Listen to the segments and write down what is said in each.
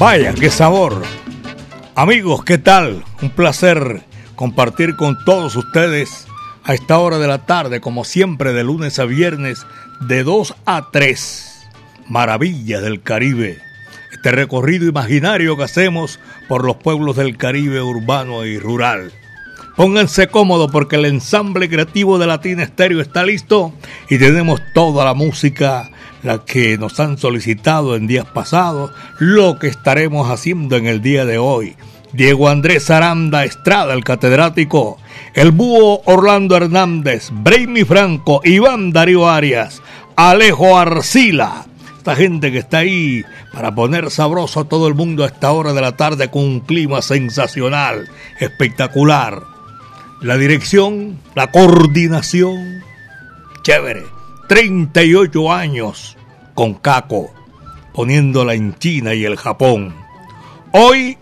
Vaya, qué sabor. Amigos, ¿qué tal? Un placer compartir con todos ustedes a esta hora de la tarde, como siempre, de lunes a viernes, de 2 a 3. Maravillas del Caribe. Este recorrido imaginario que hacemos por los pueblos del Caribe urbano y rural. Pónganse cómodos porque el ensamble creativo de Latina Estéreo está listo y tenemos toda la música la que nos han solicitado en días pasados, lo que estaremos haciendo en el día de hoy. Diego Andrés Aranda Estrada, el catedrático, el búho Orlando Hernández, Brainy Franco, Iván Darío Arias, Alejo Arcila. Esta gente que está ahí para poner sabroso a todo el mundo a esta hora de la tarde con un clima sensacional, espectacular. La dirección, la coordinación, chévere 38 años con Caco, poniéndola en China y el Japón. Hoy,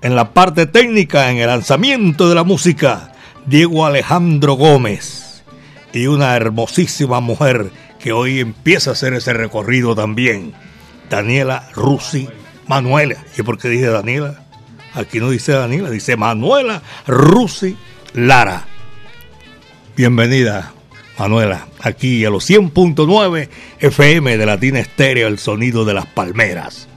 en la parte técnica, en el lanzamiento de la música, Diego Alejandro Gómez y una hermosísima mujer que hoy empieza a hacer ese recorrido también, Daniela Rusi Manuela. ¿Y por qué dije Daniela? Aquí no dice Daniela, dice Manuela Rusi Lara. Bienvenida, Manuela, aquí a los 100.9 FM de Latina Estéreo, el sonido de las palmeras.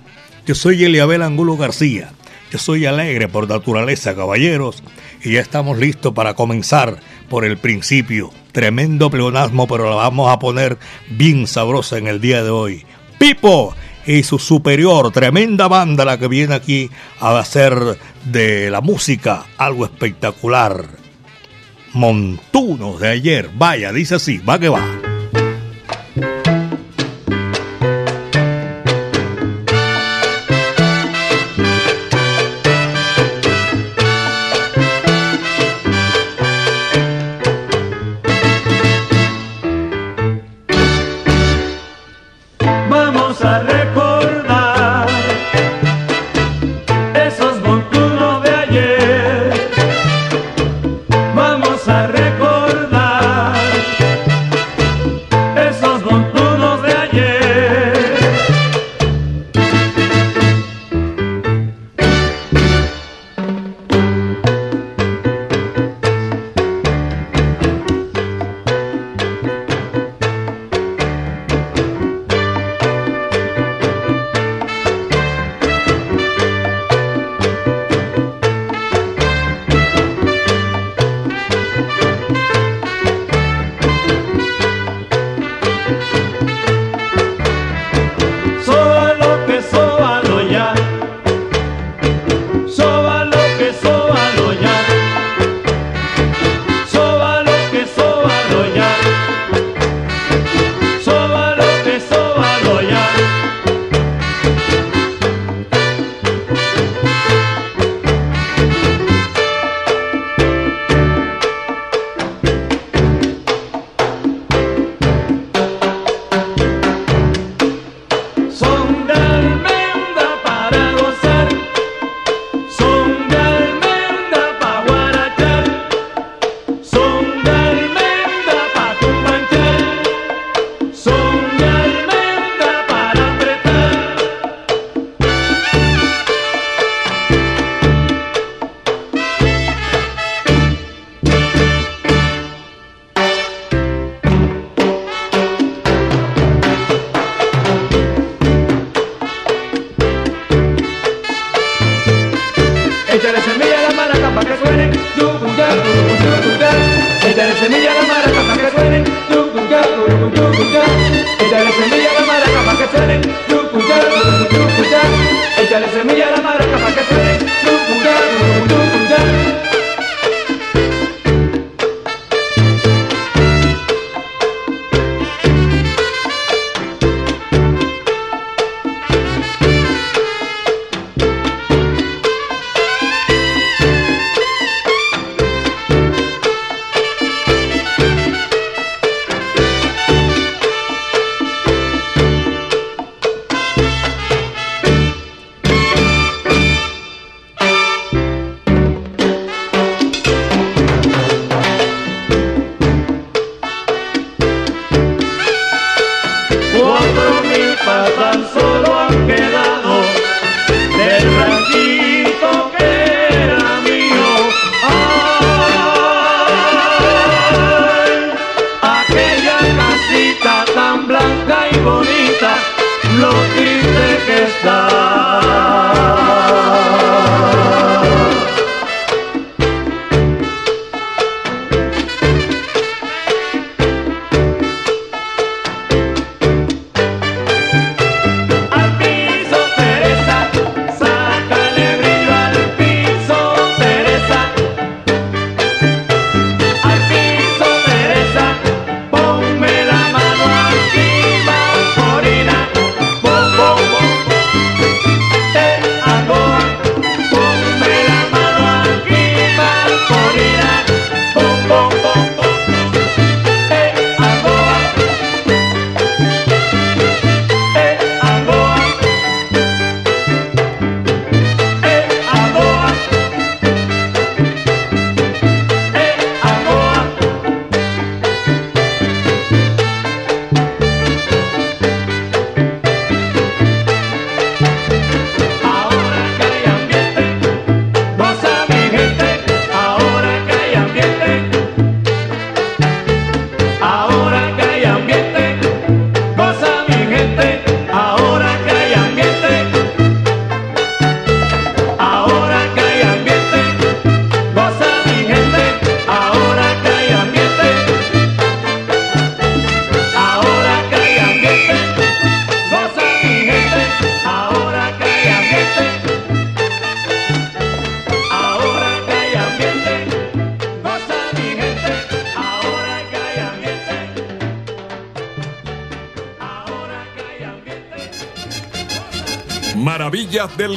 Yo soy Eliabel Angulo García. Yo soy alegre por naturaleza, caballeros, y ya estamos listos para comenzar por el principio. Tremendo pleonasmo, pero la vamos a poner bien sabrosa en el día de hoy. Pipo y su superior, tremenda banda la que viene aquí a hacer de la música algo espectacular montunos de ayer. Vaya, dice así, va que va.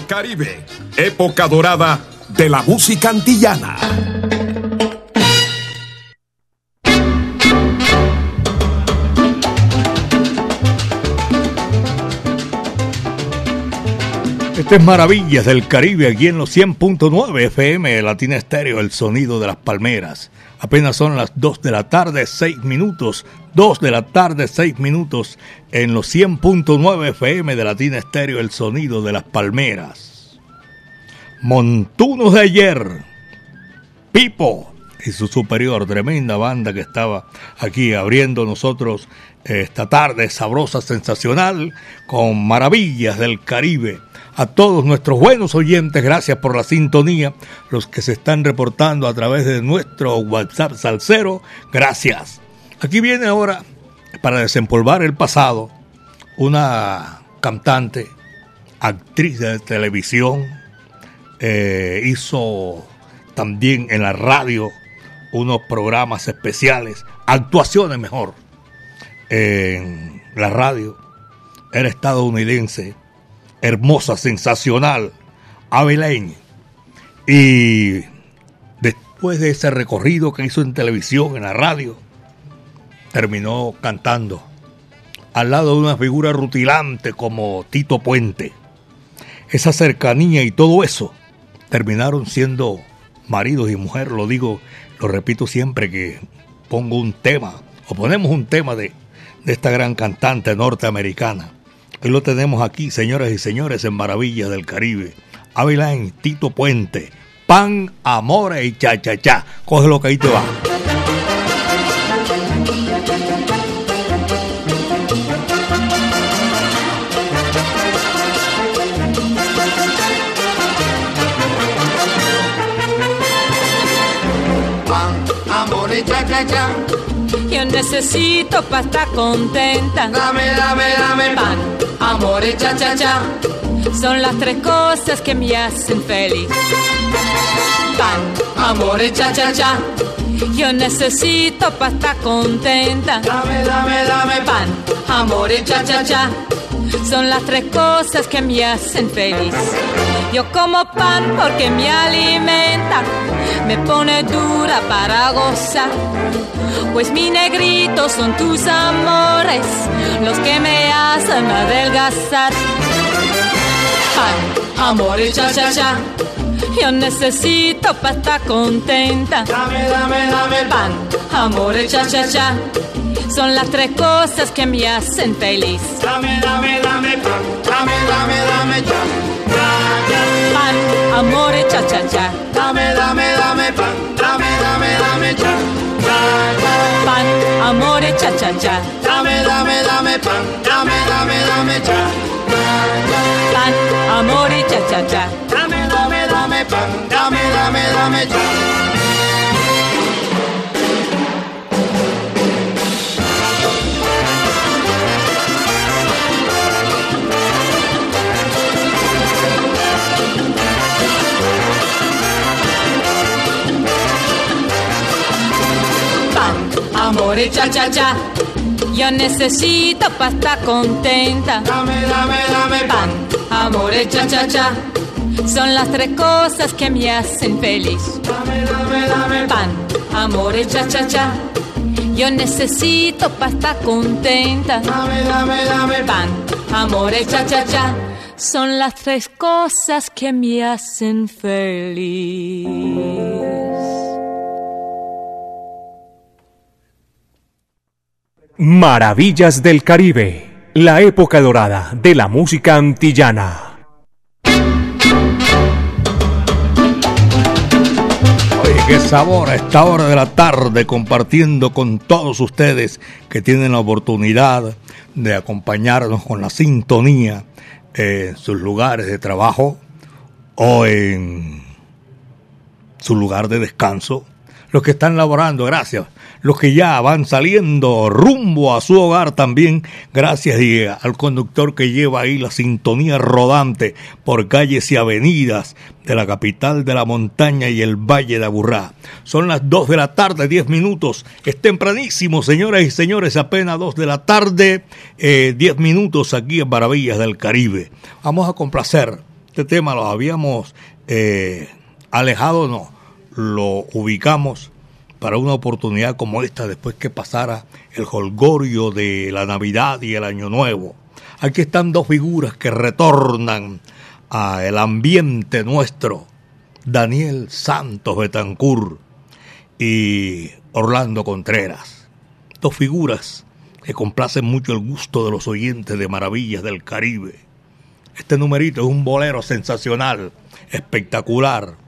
Caribe, época dorada de la música antillana. Este es Maravillas del Caribe, aquí en los 100.9 FM Latina Estéreo, el sonido de las palmeras. Apenas son las 2 de la tarde, 6 minutos. 2 de la tarde, 6 minutos en los 100.9 FM de Latina Estéreo, el sonido de las palmeras. Montunos de ayer. Pipo y su superior, tremenda banda que estaba aquí abriendo nosotros esta tarde sabrosa, sensacional, con maravillas del Caribe a todos nuestros buenos oyentes, gracias por la sintonía, los que se están reportando a través de nuestro WhatsApp Salcero, gracias. Aquí viene ahora, para desempolvar el pasado, una cantante, actriz de televisión, eh, hizo también en la radio unos programas especiales, actuaciones mejor, en la radio. Era estadounidense hermosa, sensacional, Abelén. Y después de ese recorrido que hizo en televisión, en la radio, terminó cantando al lado de una figura rutilante como Tito Puente. Esa cercanía y todo eso terminaron siendo maridos y mujer, lo digo, lo repito siempre que pongo un tema o ponemos un tema de, de esta gran cantante norteamericana. Hoy lo tenemos aquí, señoras y señores, en Maravillas del Caribe. Ávila en Tito Puente. Pan, amor y cha cha cha. Coge lo que ahí te va. Necesito para estar contenta. Dame, dame, dame pan, amor y cha cha cha. Son las tres cosas que me hacen feliz. Pan, amor y cha cha cha. Yo necesito para estar contenta. Dame, dame, dame pan, amor y cha cha cha. Son las tres cosas que me hacen feliz. Yo como pan porque me alimenta, me pone dura para gozar. Pues mi negrito son tus amores, los que me hacen adelgazar. Pan, amor y cha cha cha. Yo necesito para estar contenta. Dame, dame, dame pan, amor y cha cha cha. Son las tres cosas que me hacen feliz. Dame, dame, dame pan, dame, dame, dame cha. Pan, amor y cha cha cha. Dame, dame, dame pan, dame, dame, dame. Pan, amor y cha cha cha. Dame, dame, dame pan, dame, dame, dame cha. Pan, amor y cha cha cha. Dame, dame, dame pan, dame, dame, dame cha. Y cha cha cha. Yo necesito para estar contenta. Dame, dame, dame pan, amor y cha cha cha. Son las tres cosas que me hacen feliz. dame, dame, dame pan. Amor y cha cha cha. Yo necesito para estar contenta. Dame, dame, dame pan. Amor y cha cha cha. Son las tres cosas que me hacen feliz. Maravillas del Caribe, la época dorada de la música antillana. Oye, qué sabor a esta hora de la tarde compartiendo con todos ustedes que tienen la oportunidad de acompañarnos con la sintonía en sus lugares de trabajo o en su lugar de descanso. Los que están laborando, gracias. Los que ya van saliendo rumbo a su hogar también, gracias y al conductor que lleva ahí la sintonía rodante por calles y avenidas de la capital de la montaña y el Valle de Aburrá. Son las 2 de la tarde, 10 minutos. Es tempranísimo, señoras y señores, apenas 2 de la tarde, 10 eh, minutos aquí en Maravillas del Caribe. Vamos a complacer. Este tema lo habíamos eh, alejado, no lo ubicamos para una oportunidad como esta después que pasara el holgorio de la Navidad y el Año Nuevo. Aquí están dos figuras que retornan al ambiente nuestro. Daniel Santos Betancur y Orlando Contreras. Dos figuras que complacen mucho el gusto de los oyentes de Maravillas del Caribe. Este numerito es un bolero sensacional, espectacular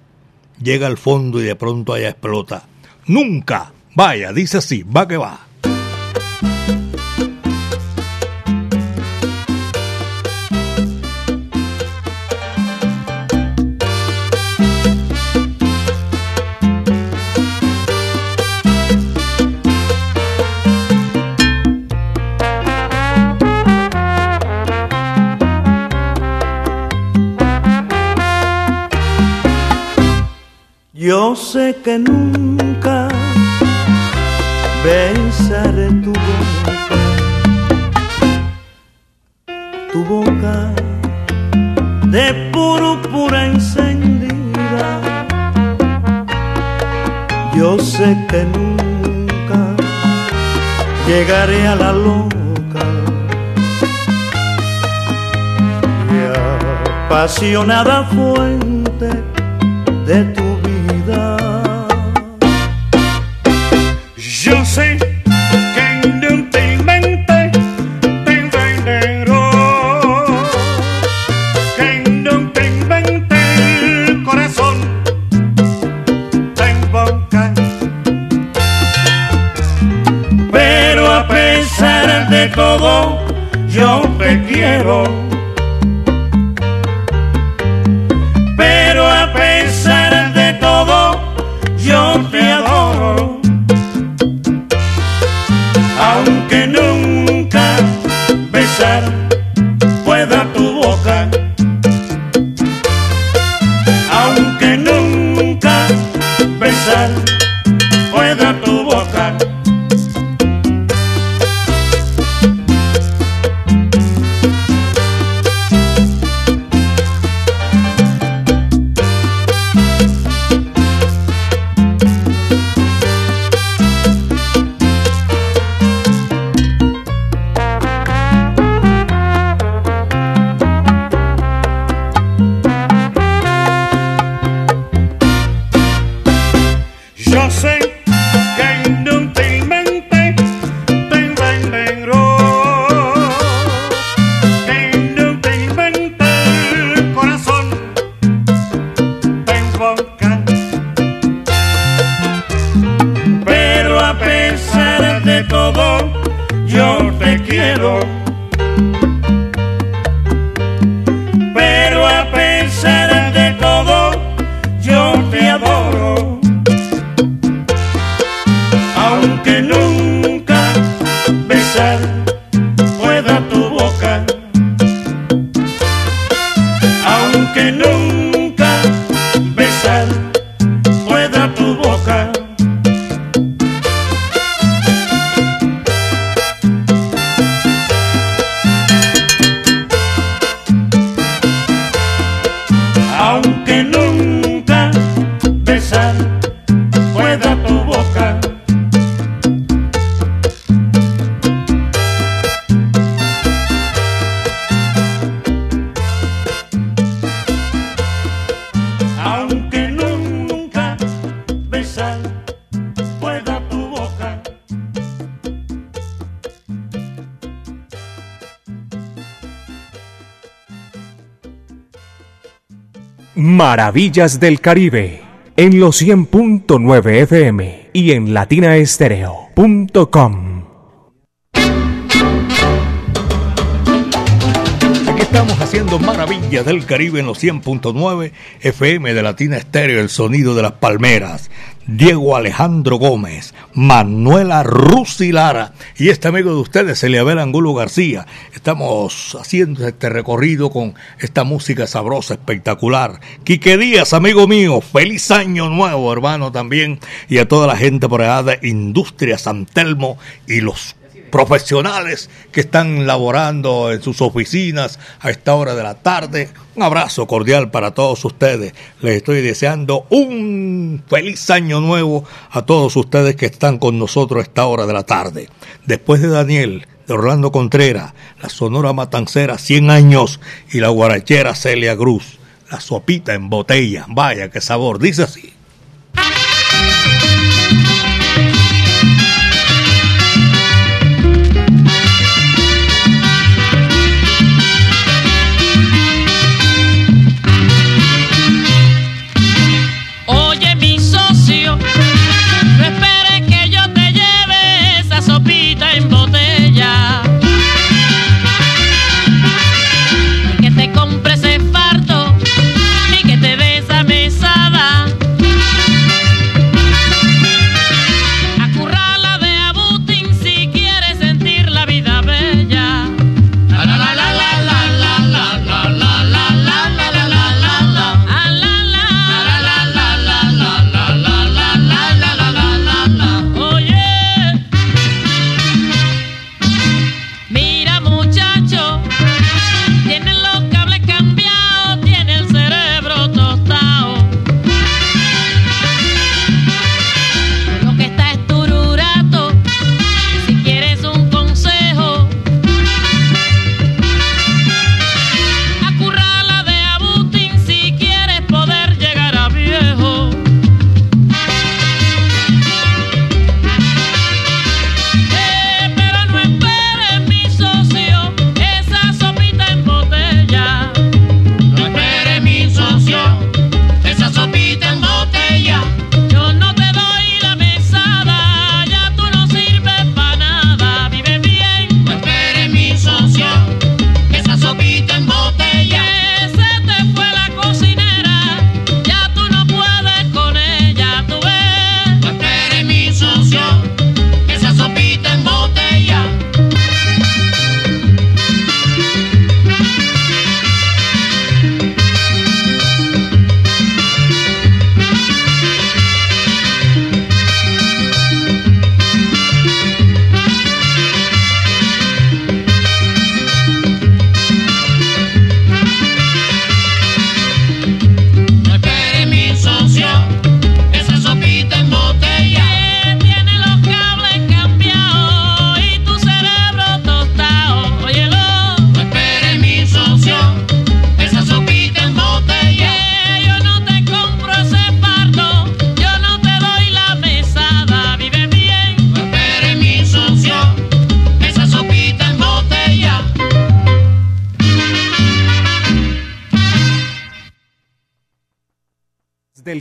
llega al fondo y de pronto allá explota. Nunca, vaya, dice así, va que va. Yo sé que nunca besaré tu boca, tu boca de púrpura encendida. Yo sé que nunca llegaré a la loca y apasionada fuente de tu perdón. boca. Pero a pesar de todo, yo te quiero. Maravillas del Caribe en los 100.9 FM y en latinaestereo.com. Estamos haciendo maravillas del Caribe en los 100.9 FM de Latina Estéreo, el sonido de las palmeras. Diego Alejandro Gómez, Manuela Rusilara y este amigo de ustedes, Eliabel Angulo García. Estamos haciendo este recorrido con esta música sabrosa, espectacular. Quique Díaz, amigo mío, feliz año nuevo, hermano, también. Y a toda la gente por allá de Industria San Telmo y los profesionales que están laborando en sus oficinas a esta hora de la tarde. Un abrazo cordial para todos ustedes. Les estoy deseando un feliz año nuevo a todos ustedes que están con nosotros a esta hora de la tarde. Después de Daniel, de Orlando Contreras, la Sonora Matancera 100 años y la guarachera Celia Cruz. La sopita en botella, vaya qué sabor, dice así.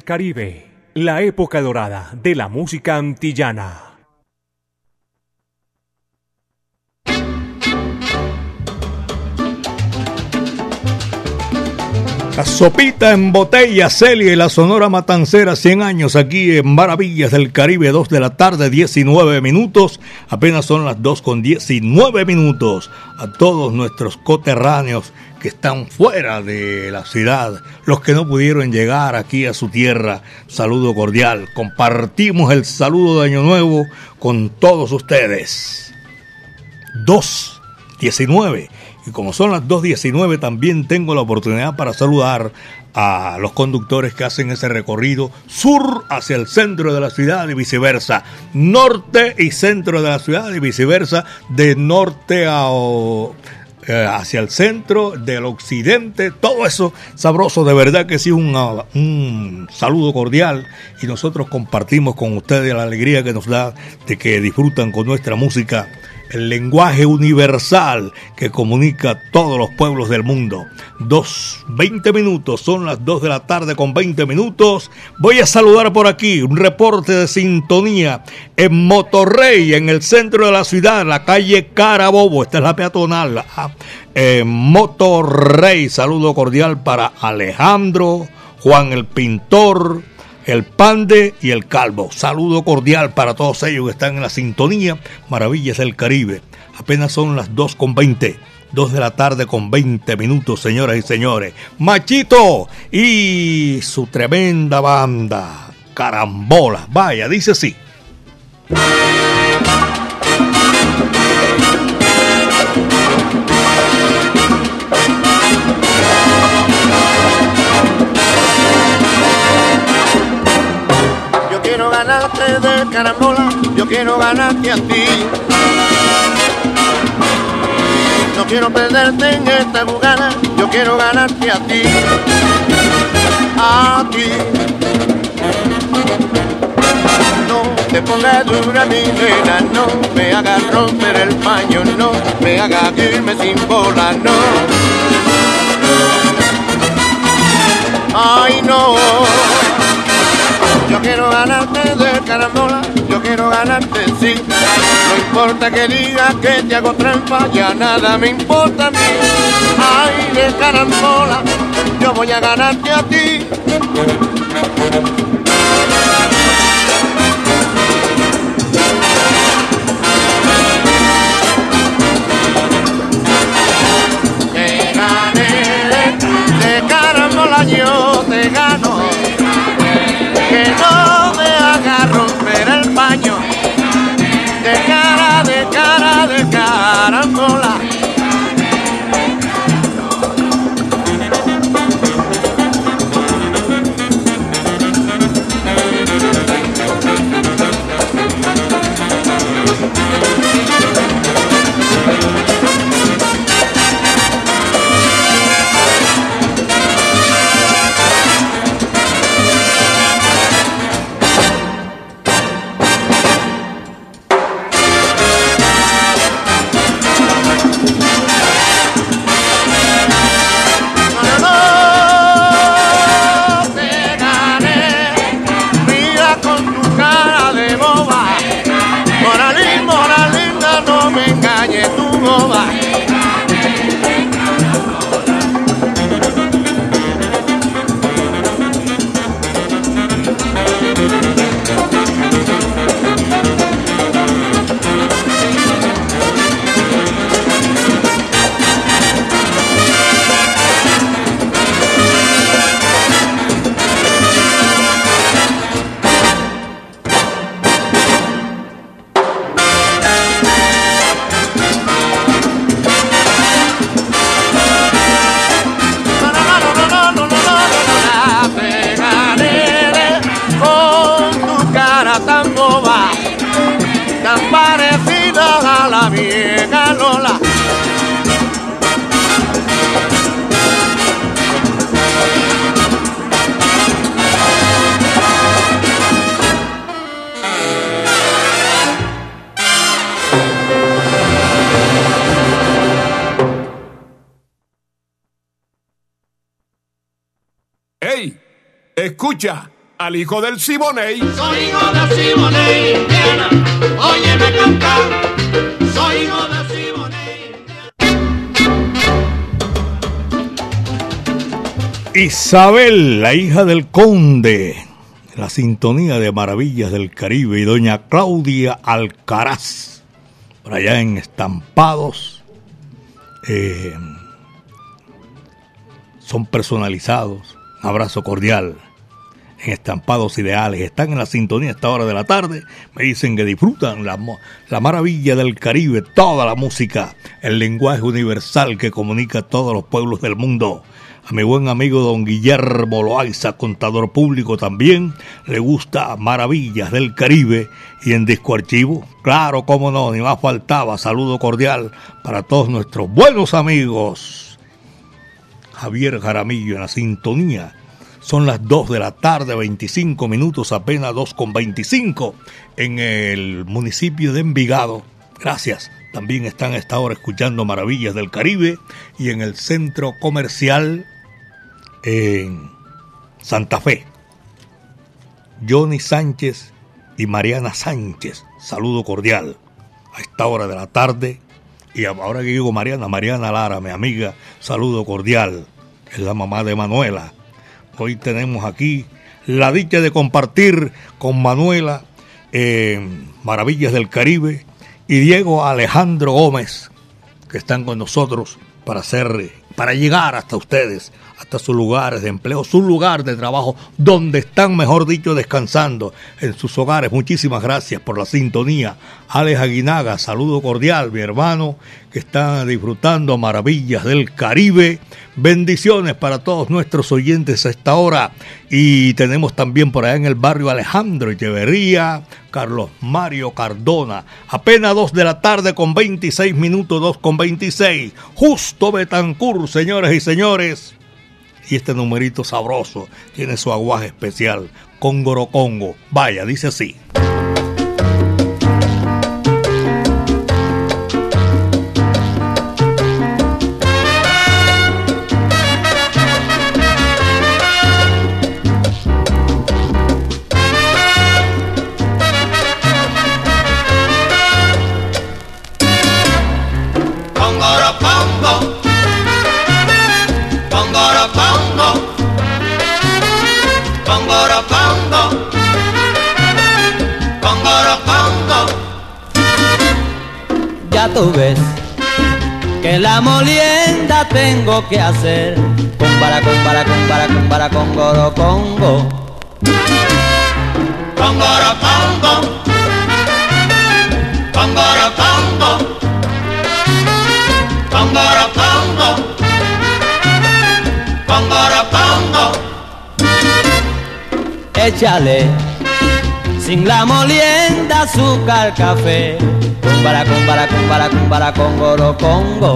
Caribe, la época dorada de la música antillana. La sopita en botella, Celia y la Sonora Matancera, 100 años aquí en Maravillas del Caribe, 2 de la tarde, 19 minutos. Apenas son las 2 con 19 minutos. A todos nuestros coterráneos que están fuera de la ciudad, los que no pudieron llegar aquí a su tierra, saludo cordial. Compartimos el saludo de Año Nuevo con todos ustedes. 2.19. Y como son las 2.19, también tengo la oportunidad para saludar a los conductores que hacen ese recorrido sur hacia el centro de la ciudad y viceversa, norte y centro de la ciudad y viceversa, de norte a hacia el centro, del occidente, todo eso sabroso, de verdad que sí, un, un saludo cordial y nosotros compartimos con ustedes la alegría que nos da de que disfrutan con nuestra música el lenguaje universal que comunica a todos los pueblos del mundo. Dos, veinte minutos, son las dos de la tarde con veinte minutos. Voy a saludar por aquí un reporte de sintonía en Motorrey, en el centro de la ciudad, la calle Carabobo, esta es la peatonal. Ah, en Motorrey. Saludo cordial para Alejandro, Juan el Pintor, el Pande y el Calvo. Saludo cordial para todos ellos que están en la sintonía Maravillas del Caribe. Apenas son las 2 con 20. 2 de la tarde con 20 minutos, señoras y señores. Machito y su tremenda banda. Carambola. Vaya, dice así. De carambola, yo quiero ganarte a ti. No quiero perderte en esta jugada, yo quiero ganarte a ti. A ti. No te pongas dura mi nena, no me hagas romper el paño, no me hagas irme sin bola, no. Ay no. Yo quiero ganarte de carambola, yo quiero ganarte sí. No importa que digas que te hago trampa, ya nada me importa a mí. Ay, de carambola, yo voy a ganarte a ti. Escucha al hijo del Siboney. Soy hijo de Simone Indiana, óyeme cantar. Soy hijo de Simone Isabel, la hija del conde, la sintonía de maravillas del Caribe y doña Claudia Alcaraz, por allá en Estampados, eh, son personalizados, un abrazo cordial, en Estampados Ideales, están en la sintonía a esta hora de la tarde, me dicen que disfrutan la, maravilla del Caribe, toda la música, el lenguaje universal que comunica a todos los pueblos del mundo. A mi buen amigo don Guillermo Loaiza, contador público también, le gusta Maravillas del Caribe y en Disco Archivo. Claro, cómo no, ni más faltaba. Saludo cordial para todos nuestros buenos amigos. Javier Jaramillo en la sintonía. Son las 2 de la tarde, 25 minutos, apenas 2 con 25 en el municipio de Envigado. Gracias. También están a esta hora escuchando Maravillas del Caribe y en el centro comercial en Santa Fe. Johnny Sánchez y Mariana Sánchez. Saludo cordial. A esta hora de la tarde, Y ahora que digo Mariana, Mariana Lara, mi amiga, saludo cordial. Es la mamá de Manuela. Hoy tenemos aquí la dicha de compartir con Manuela eh, Maravillas del Caribe y Diego Alejandro Gómez, que están con nosotros para para llegar hasta ustedes hasta sus lugares de empleo, su lugar de trabajo, donde están, mejor dicho, descansando en sus hogares. Muchísimas gracias por la sintonía. Alex Aguinaga, saludo cordial, mi hermano, que está disfrutando maravillas del Caribe. Bendiciones para todos nuestros oyentes a esta hora. Y tenemos también por allá en el barrio Alejandro Echeverría, Carlos Mario Cardona. Apenas dos de la tarde con 26 minutos, 2 con 26. Justo Betancur, señores y señores. Y este numerito sabroso tiene su aguaje especial, Congoro Congo. Vaya, dice así. Tú ves que la molienda tengo que hacer. Cumbara, cumbara, cumbara, cumbara, congoro, congo. Congoro, congo. Congoro, congo. Congoro, congo. Congoro, congo. Échale sin la molienda azúcar, café Cumbara, cumbara, cumbara, cumbara, congoro, congo.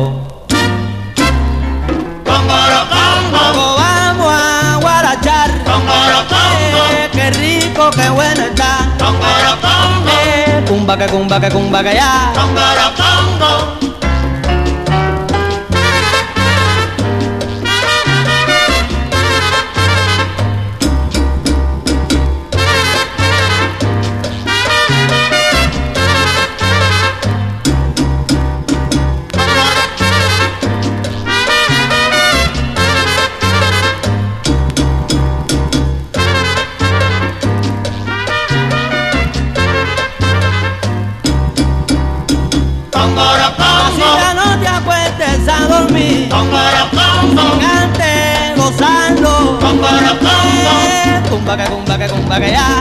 Congoro, congo. Vamos a guarachar. Congoro, congo. Eh, qué rico, qué bueno está. Congoro, congo. Eh, cumba, que cumba, que cumba, que ya. Congoro, congo. Cumba que cumba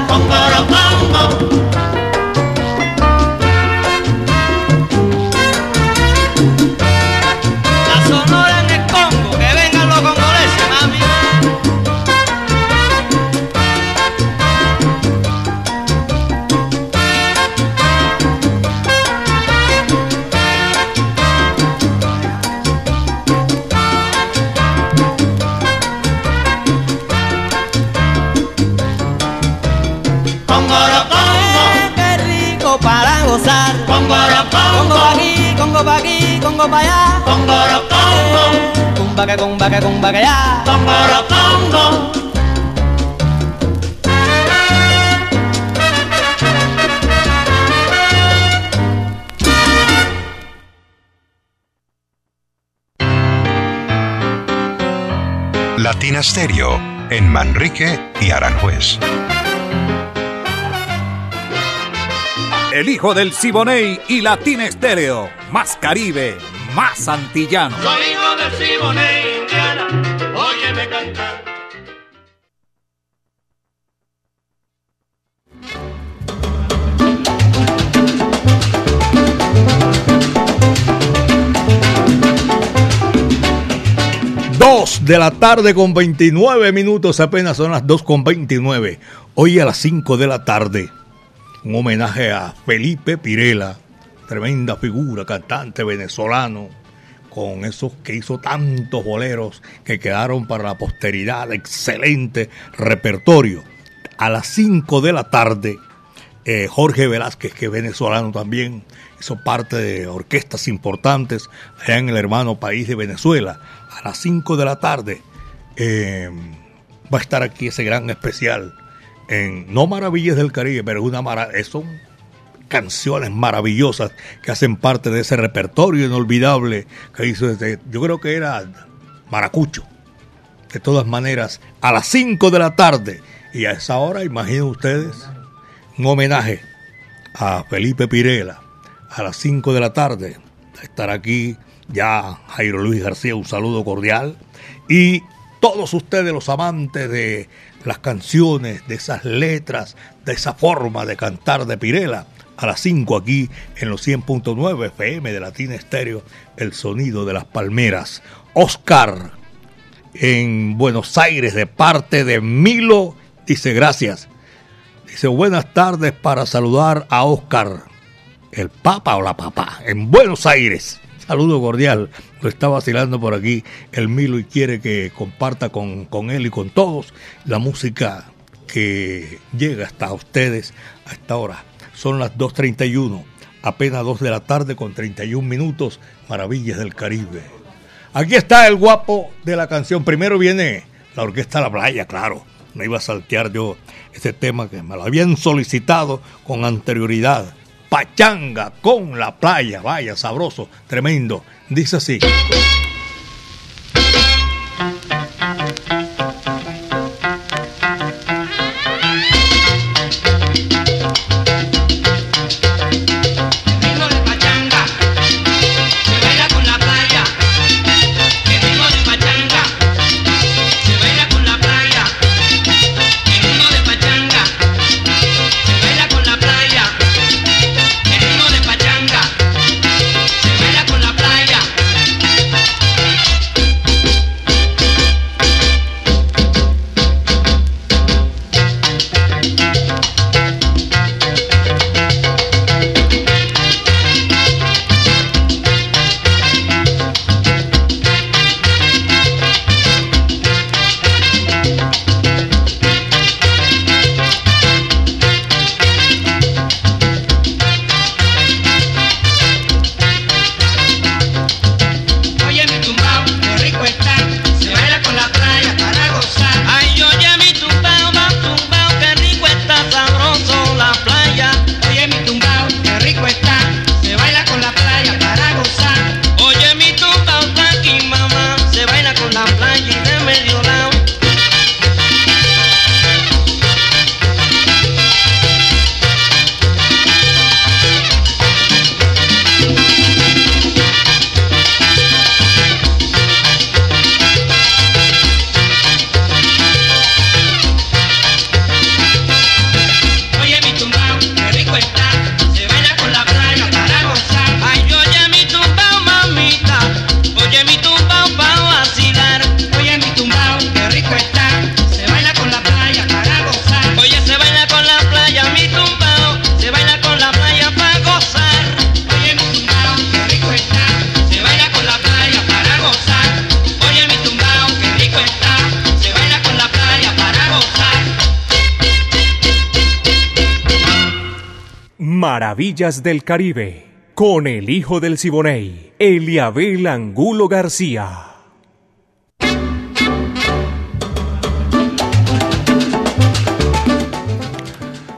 En Manrique y Aranjuez. El hijo del Siboney y Latina Estéreo. Más Caribe, más antillano. Soy hijo del Siboney, Indiana. Óyeme cantar. Dos de la tarde con 29 minutos, apenas son las 2 con 29. Hoy a las 5 de la tarde un homenaje a Felipe Pirela, tremenda figura, cantante venezolano, con esos que hizo tantos boleros que quedaron para la posteridad, excelente repertorio. A las 5 de la tarde, eh, Jorge Velázquez, que es venezolano también, hizo parte de orquestas importantes allá en el hermano país de Venezuela. A las 5 de la tarde eh, va a estar aquí ese gran especial en no Maravillas del Caribe, pero una maravilla, son canciones maravillosas que hacen parte de ese repertorio inolvidable que hizo desde, yo creo que era Maracucho. De todas maneras, a las 5 de la tarde y a esa hora, imaginen ustedes, un homenaje a Felipe Pirela. A las 5 de la tarde estará aquí ya Jairo Luis García, un saludo cordial. Y todos ustedes, los amantes de las canciones, de esas letras, de esa forma de cantar de Pirela, a las 5 aquí en los 100.9 FM de Latina Estéreo, el sonido de las palmeras. Oscar en Buenos Aires de parte de Milo dice gracias. Dice buenas tardes para saludar a Oscar, el papa o la papá, en Buenos Aires. Saludo cordial. Lo está vacilando por aquí el Milo y quiere que comparta con, con él y con todos la música que llega hasta ustedes a esta hora. Son las 2.31, apenas 2 de la tarde con 31 minutos, Maravillas del Caribe. Aquí está el guapo de la canción. Primero viene la Orquesta La Playa, claro. No iba a saltear yo este tema que me lo habían solicitado con anterioridad. Pachanga con la playa, vaya, sabroso, tremendo. Dice así. Maravillas del Caribe, con el hijo del Siboney, Eliabel Angulo García.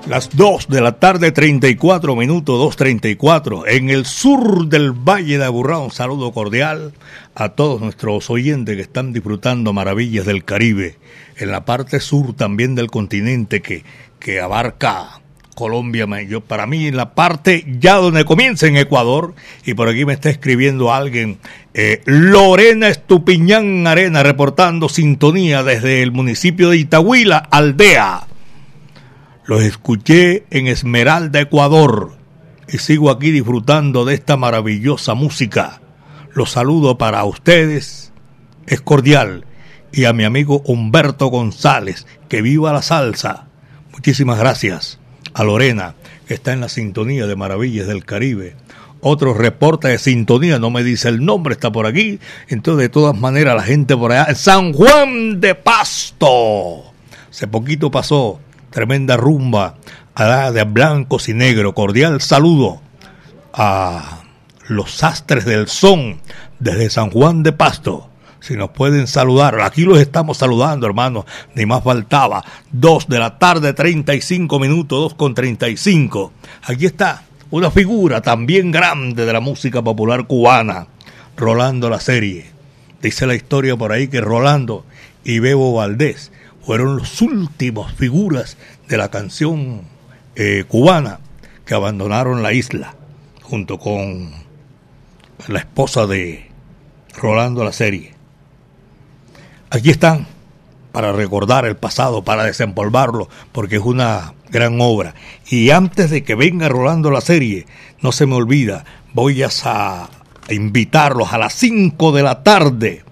Las 2 de la tarde, 34 minutos, 2.34, en el sur del Valle de Aburrá. Un saludo cordial a todos nuestros oyentes que están disfrutando maravillas del Caribe, en la parte sur también del continente que, que abarca Colombia, yo, para mí en la parte ya donde comienza en Ecuador, y por aquí me está escribiendo alguien, eh, Lorena Estupiñán Arena, reportando sintonía desde el municipio de Itahuila, Aldea. Los escuché en Esmeralda, Ecuador, y sigo aquí disfrutando de esta maravillosa música. Los saludo para ustedes, es cordial, y a mi amigo Humberto González, que viva la salsa. Muchísimas gracias a Lorena, que está en la sintonía de Maravillas del Caribe. Otro reporte de sintonía, no me dice el nombre, está por aquí. Entonces, de todas maneras, la gente por allá, San Juan de Pasto. Hace poquito pasó tremenda rumba a de blancos y negro. Cordial saludo a los sastres del son desde San Juan de Pasto si nos pueden saludar. Aquí los estamos saludando, hermanos, ni más faltaba. Dos de la tarde, 35 minutos, dos con 35. Aquí está una figura también grande de la música popular cubana, Rolando la serie. Dice la historia por ahí que Rolando y Bebo Valdés fueron los últimos figuras de la canción eh, cubana que abandonaron la isla junto con la esposa de Rolando la serie. Aquí están para recordar el pasado, para desempolvarlo, porque es una gran obra. Y antes de que venga Rolando la serie, no se me olvida, voy a, a invitarlos a las 5 de la tarde.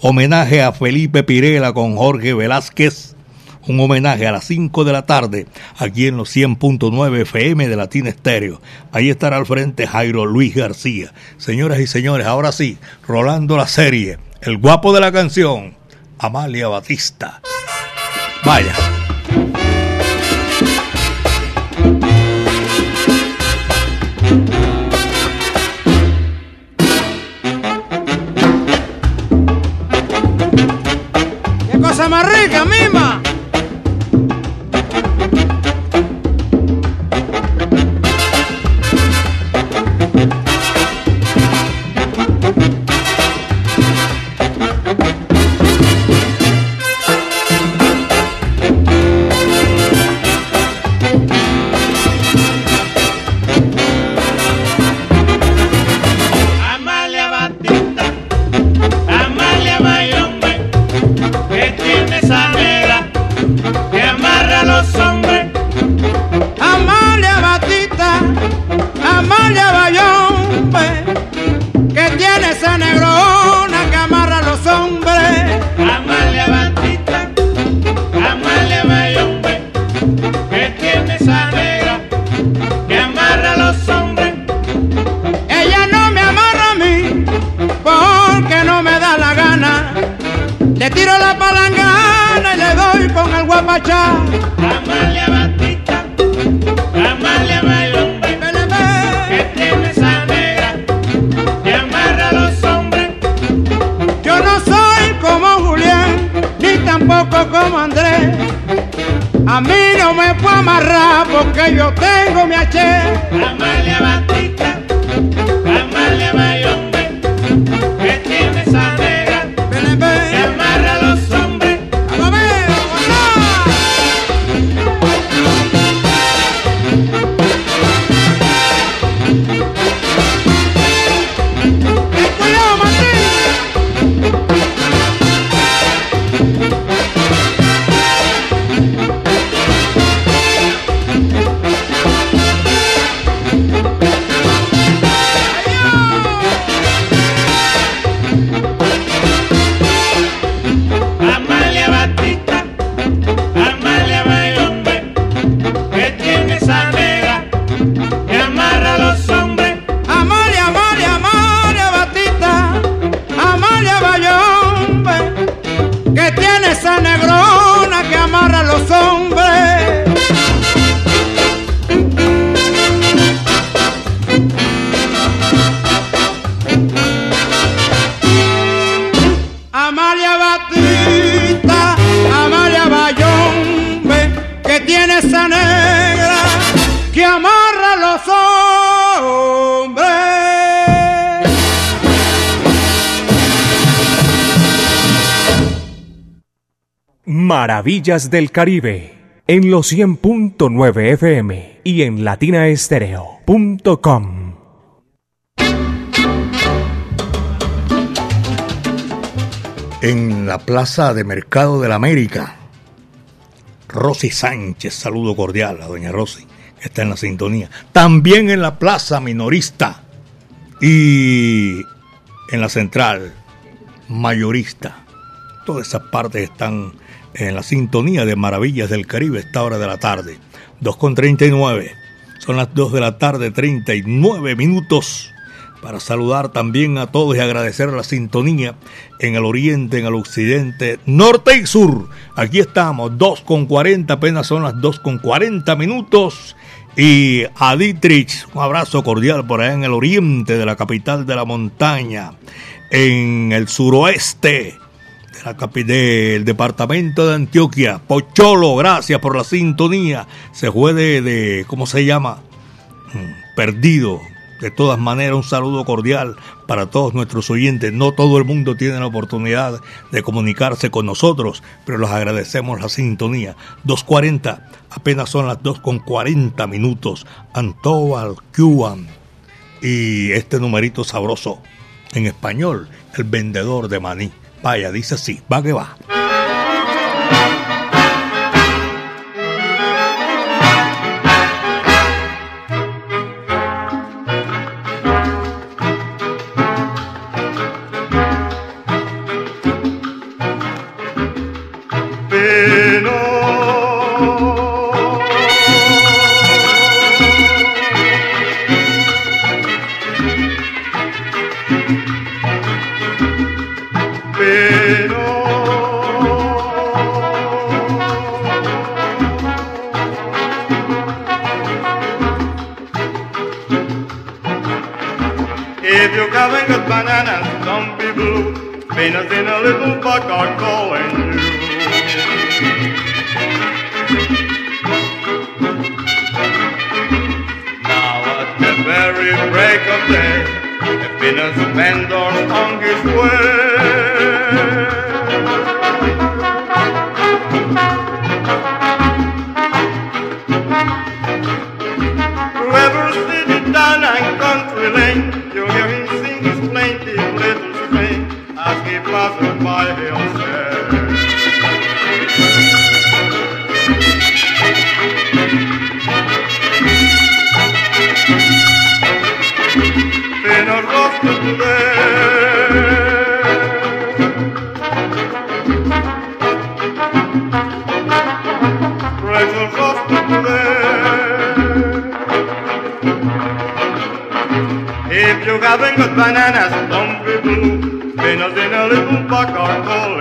Homenaje a Felipe Pirela con Jorge Velázquez. Un homenaje a las 5 de la tarde aquí en los 100.9 FM de Latina Estéreo. Ahí estará al frente Jairo Luis García. Señoras y señores, ahora sí, Rolando la serie, el guapo de la canción, Amalia Batista. Vaya. ¡Qué cosa más rica! A mí no me puedo amarrar porque yo tengo mi H. Maravillas del Caribe en los 100.9 FM y en latinaestereo.com. en la Plaza de Mercado de la América. Rosy Sánchez, saludo cordial a doña Rosy, que está en la sintonía. También en la Plaza Minorista y en la Central Mayorista. Todas esas partes están en la sintonía de Maravillas del Caribe esta hora de la tarde. 2.39. Son las 2 de la tarde, 39 minutos para saludar también a todos y agradecer la sintonía en el oriente, en el occidente, norte y sur. Aquí estamos, 2 con 40, apenas son las 2 con 40 minutos. Y a Dietrich, un abrazo cordial por allá en el oriente de la capital de la montaña, en el suroeste del departamento de Antioquia. Pocholo, gracias por la sintonía. Se fue de, de- ¿cómo se llama? Mm perdido. De todas maneras, un saludo cordial para todos nuestros oyentes. No todo el mundo tiene la oportunidad de comunicarse con nosotros, pero los agradecemos la sintonía. 2.40, apenas son las 2.40 minutos. Antobal, Cuban. Y este numerito sabroso en español, el vendedor de maní. Vaya, dice así, va que va. a little buck are calling you. Now at the very break of day, a Venus vendor on his way. If you're having good bananas, don't be blue. Peanuts in a little pack are cold.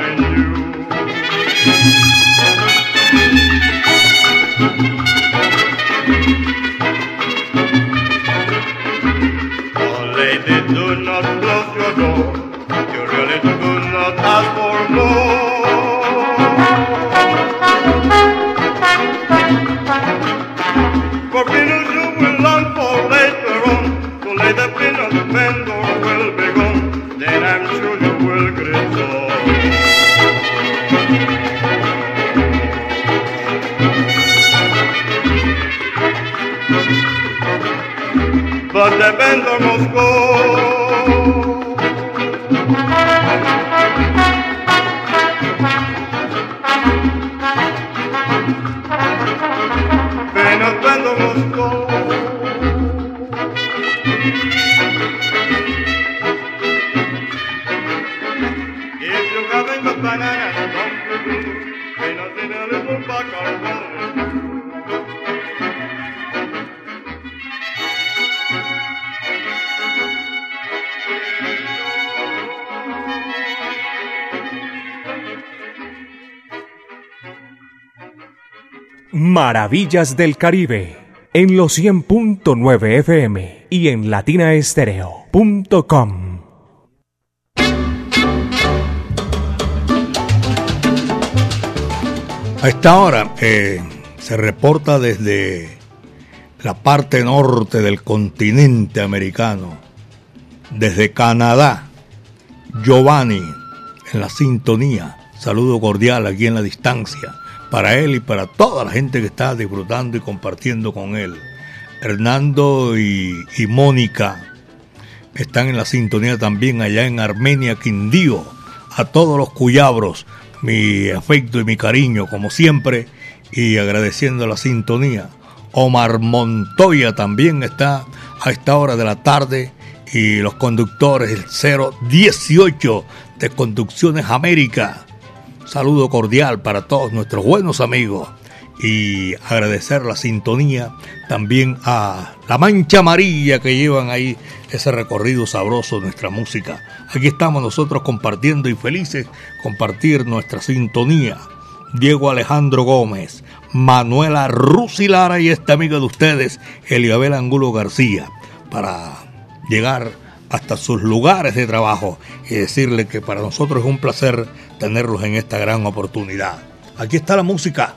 Maravillas del Caribe en los 100.9 FM y en latinaestereo.com. A esta hora eh, se reporta desde la parte norte del continente americano, desde Canadá, Giovanni en la sintonía. Saludo cordial aquí en la distancia para él y para toda la gente que está disfrutando y compartiendo con él. Hernando y, Mónica están en la sintonía también allá en Armenia, Quindío. A todos los cuyabros, mi afecto y mi cariño, como siempre, y agradeciendo la sintonía. Omar Montoya también está a esta hora de la tarde y los conductores, el 018 de Conducciones América Saludo cordial para todos nuestros buenos amigos y agradecer la sintonía también a la mancha amarilla que llevan ahí ese recorrido sabroso de nuestra música. Aquí estamos nosotros compartiendo y felices compartir nuestra sintonía. Diego Alejandro Gómez, Manuela Rusilara y esta amiga de ustedes, Eliabel Angulo García, para llegar hasta sus lugares de trabajo y decirle que para nosotros es un placer tenerlos en esta gran oportunidad. Aquí está la música.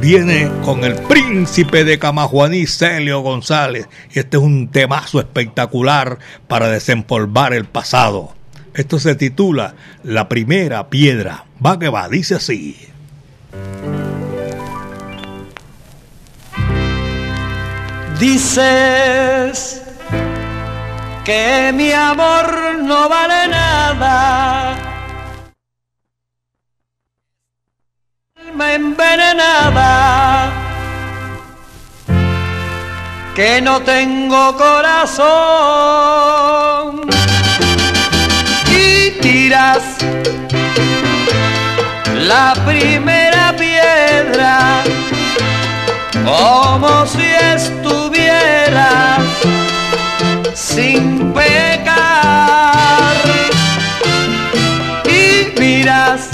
Viene con el príncipe de Camajuaní, Celio González. Y este es un temazo espectacular para desempolvar el pasado. Esto se titula La primera piedra. Va que va, dice así. Dices que mi amor no vale nada. Envenenada. Que no tengo corazón. Y tiras la primera piedra como si estuvieras sin pecar y miras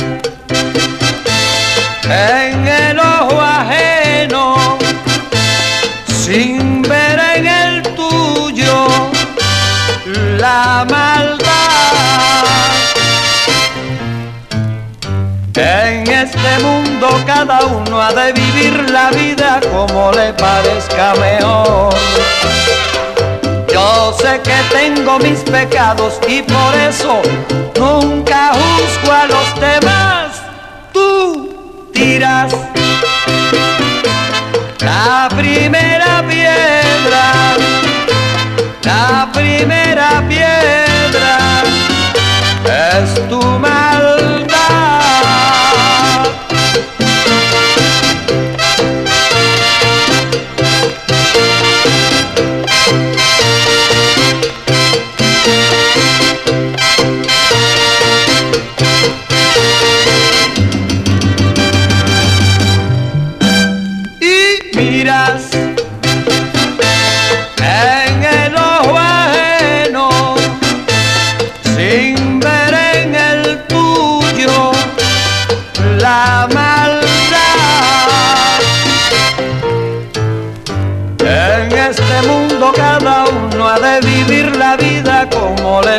en el ojo ajeno sin ver en el tuyo la maldad. En este mundo cada uno ha de vivir la vida como le parezca mejor. Yo sé que tengo mis pecados y por eso nunca juzgo a los demás. Tú tiras. La primera piedra,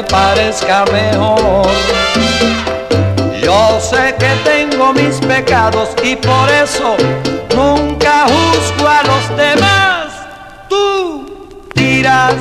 parezca mejor. Yo sé que tengo mis pecados y por eso nunca juzgo a los demás. Tú tiras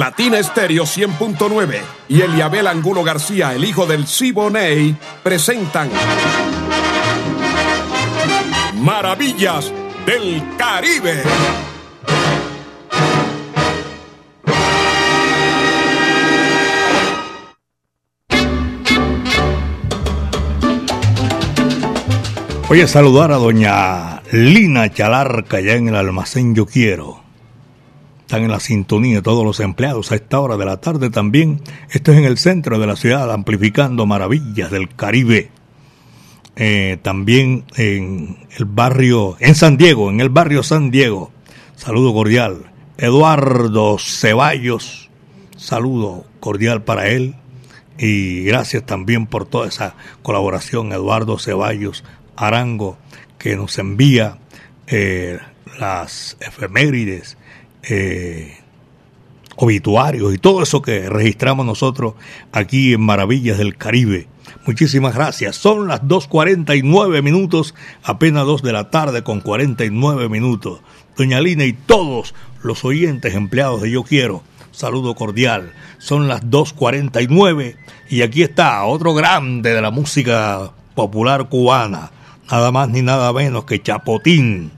Latina Estéreo 100.9 y Eliabel Angulo García, el hijo del Siboney, presentan Maravillas del Caribe. Voy a saludar a doña Lina Chalarca, ya en el almacén Yo Quiero. Están en la sintonía todos los empleados a esta hora de la tarde también. Esto es en el centro de la ciudad, amplificando maravillas del Caribe. Eh, también en el barrio, en San Diego, en el barrio San Diego. Saludo cordial. Eduardo Ceballos, saludo cordial para él. Y gracias también por toda esa colaboración, Eduardo Ceballos Arango, que nos envía eh, las efemérides, eh, obituarios y todo eso que registramos nosotros aquí en Maravillas del Caribe. Muchísimas gracias. Son las 2.49 minutos, apenas 2 de la tarde con 49 minutos. Doña Lina y todos los oyentes empleados de Yo Quiero, saludo cordial. Son las 2.49 y aquí está otro grande de la música popular cubana, nada más ni nada menos que Chapotín.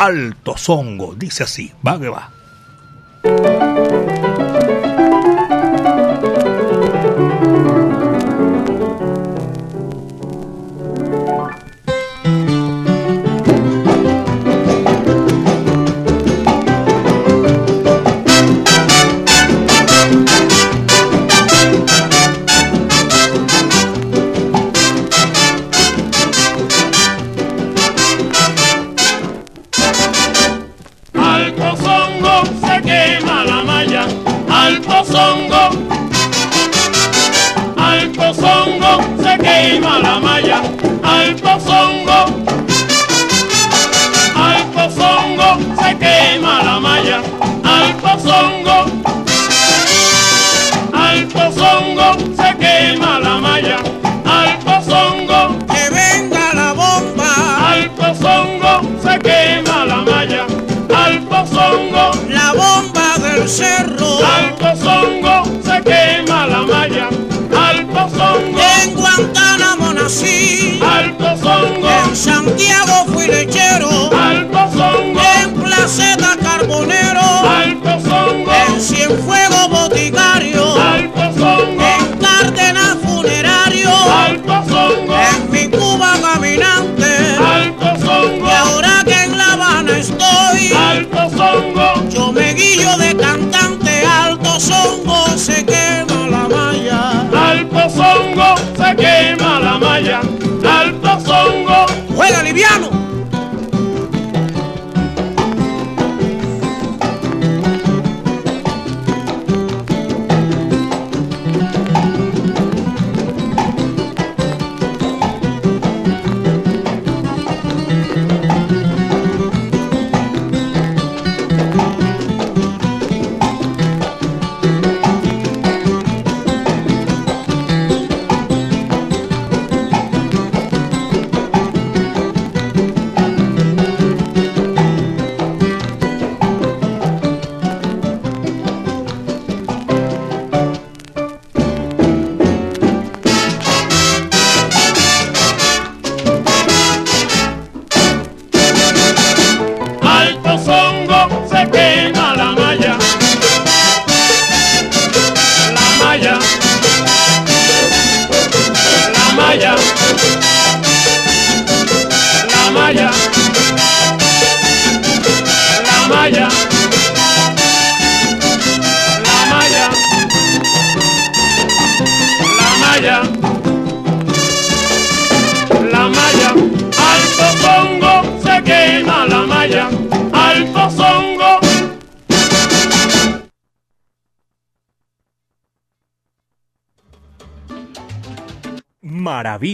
Alto Zongo, dice así, va que va.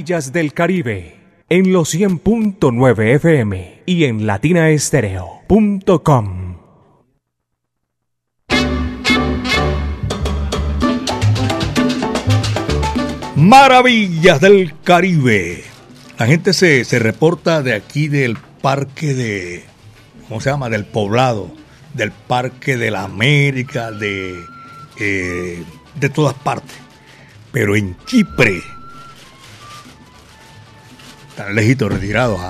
Maravillas del Caribe en los 100.9 FM y en latinaestereo.com. Maravillas del Caribe. La gente se, se reporta de aquí del parque de, ¿cómo se llama? Del poblado, del parque de la América, de, eh, de todas partes. Pero en Chipre, tan lejitos retirados.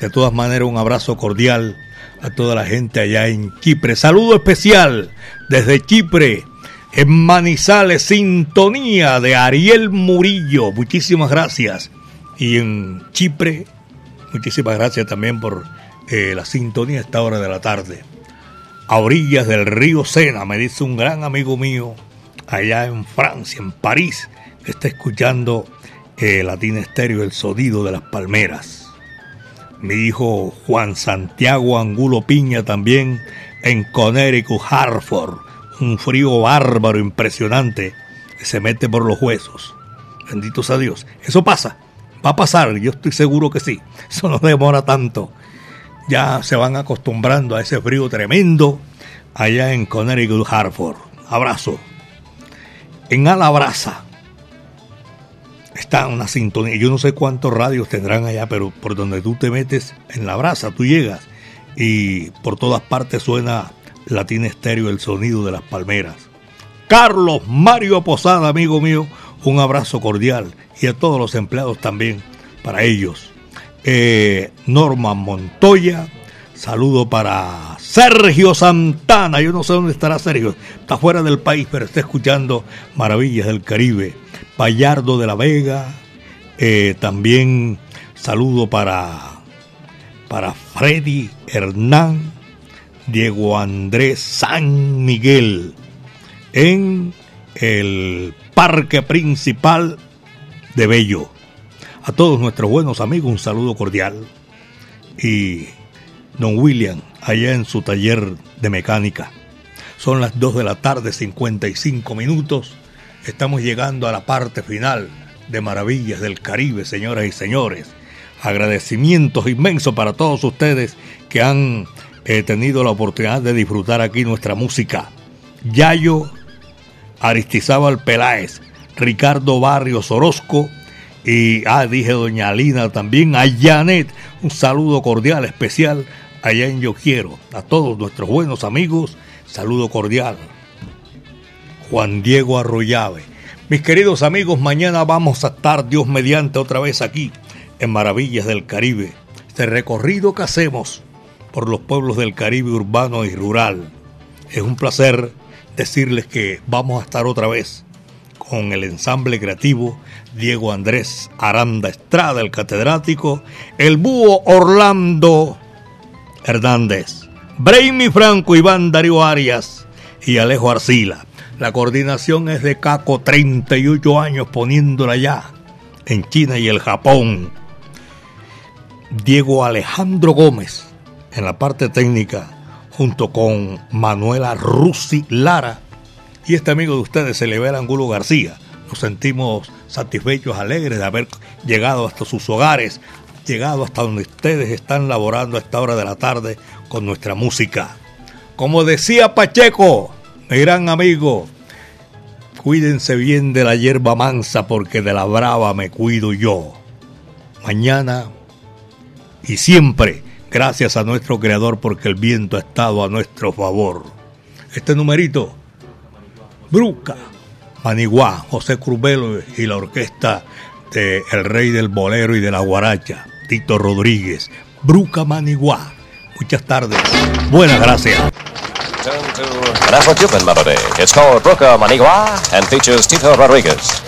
De todas maneras, un abrazo cordial a toda la gente allá en Chipre. Saludo especial desde Chipre, en Manizales, sintonía de Ariel Murillo. Muchísimas gracias. Y en Chipre, muchísimas gracias también por eh, la sintonía a esta hora de la tarde. A orillas del río Sena, me dice un gran amigo mío, allá en Francia, en París, que está escuchando eh, Latina Estéreo, el sonido de las palmeras. Mi hijo Juan Santiago Angulo Piña también en Connecticut, Hartford. Un frío bárbaro, impresionante, que se mete por los huesos. Benditos a Dios. Eso pasa, va a pasar, yo estoy seguro que sí. Eso no demora tanto. Ya se van acostumbrando a ese frío tremendo allá en Connecticut, Hartford. Abrazo. En Alabraza está una sintonía. Yo no sé cuántos radios tendrán allá, pero por donde tú te metes en la brasa, tú llegas y por todas partes suena Latina Estéreo, el sonido de las palmeras. Carlos Mario Posada, amigo mío, un abrazo cordial y a todos los empleados también para ellos. Eh, Norma Montoya, saludo para Sergio Santana, yo no sé dónde estará Sergio, está fuera del país, pero está escuchando Maravillas del Caribe. Bayardo de la Vega, eh, también saludo para, para Freddy Hernán, Diego Andrés San Miguel, en el Parque Principal de Bello. A todos nuestros buenos amigos un saludo cordial y don William allá en su taller de mecánica. Son las 2 de la tarde, 55 minutos. Estamos llegando a la parte final de Maravillas del Caribe, señoras y señores. Agradecimientos inmensos para todos ustedes que han eh, tenido la oportunidad de disfrutar aquí nuestra música. Yayo Aristizábal Peláez, Ricardo Barrios Orozco y, ah, dije doña Lina también, a Janet, un saludo cordial, especial allá en Yo Quiero. A todos nuestros buenos amigos Saludo cordial. Juan Diego Arroyave. Mis queridos amigos, mañana vamos a estar Dios mediante otra vez aquí en Maravillas del Caribe. Este recorrido que hacemos por los pueblos del Caribe urbano y rural. Es un placer decirles que vamos a estar otra vez con el ensamble creativo Diego Andrés Aranda Estrada, el catedrático, el búho Orlando Hernández Brainy Franco, Iván Darío Arias y Alejo Arcila. La coordinación es de Caco, 38 años poniéndola ya en China y el Japón. Diego Alejandro Gómez en la parte técnica, junto con Manuela Rusi Lara y este amigo de ustedes, Elever Angulo García. Nos sentimos satisfechos, alegres de haber llegado hasta sus hogares, llegado hasta donde ustedes están laborando a esta hora de la tarde con nuestra música. Como decía Pacheco, mi gran amigo, cuídense bien de la hierba mansa porque de la brava me cuido yo. Mañana y siempre, gracias a nuestro creador porque el viento ha estado a nuestro favor. Este numerito, Bruca, Maniguá, José Crubelo y la orquesta de El Rey del Bolero y de la Guaracha, Tito Rodríguez, Bruca Maniguá. Muchas tardes. Buenas gracias. An Afro-Cuban melody. It's called Broca Manigua and features Tito Rodriguez.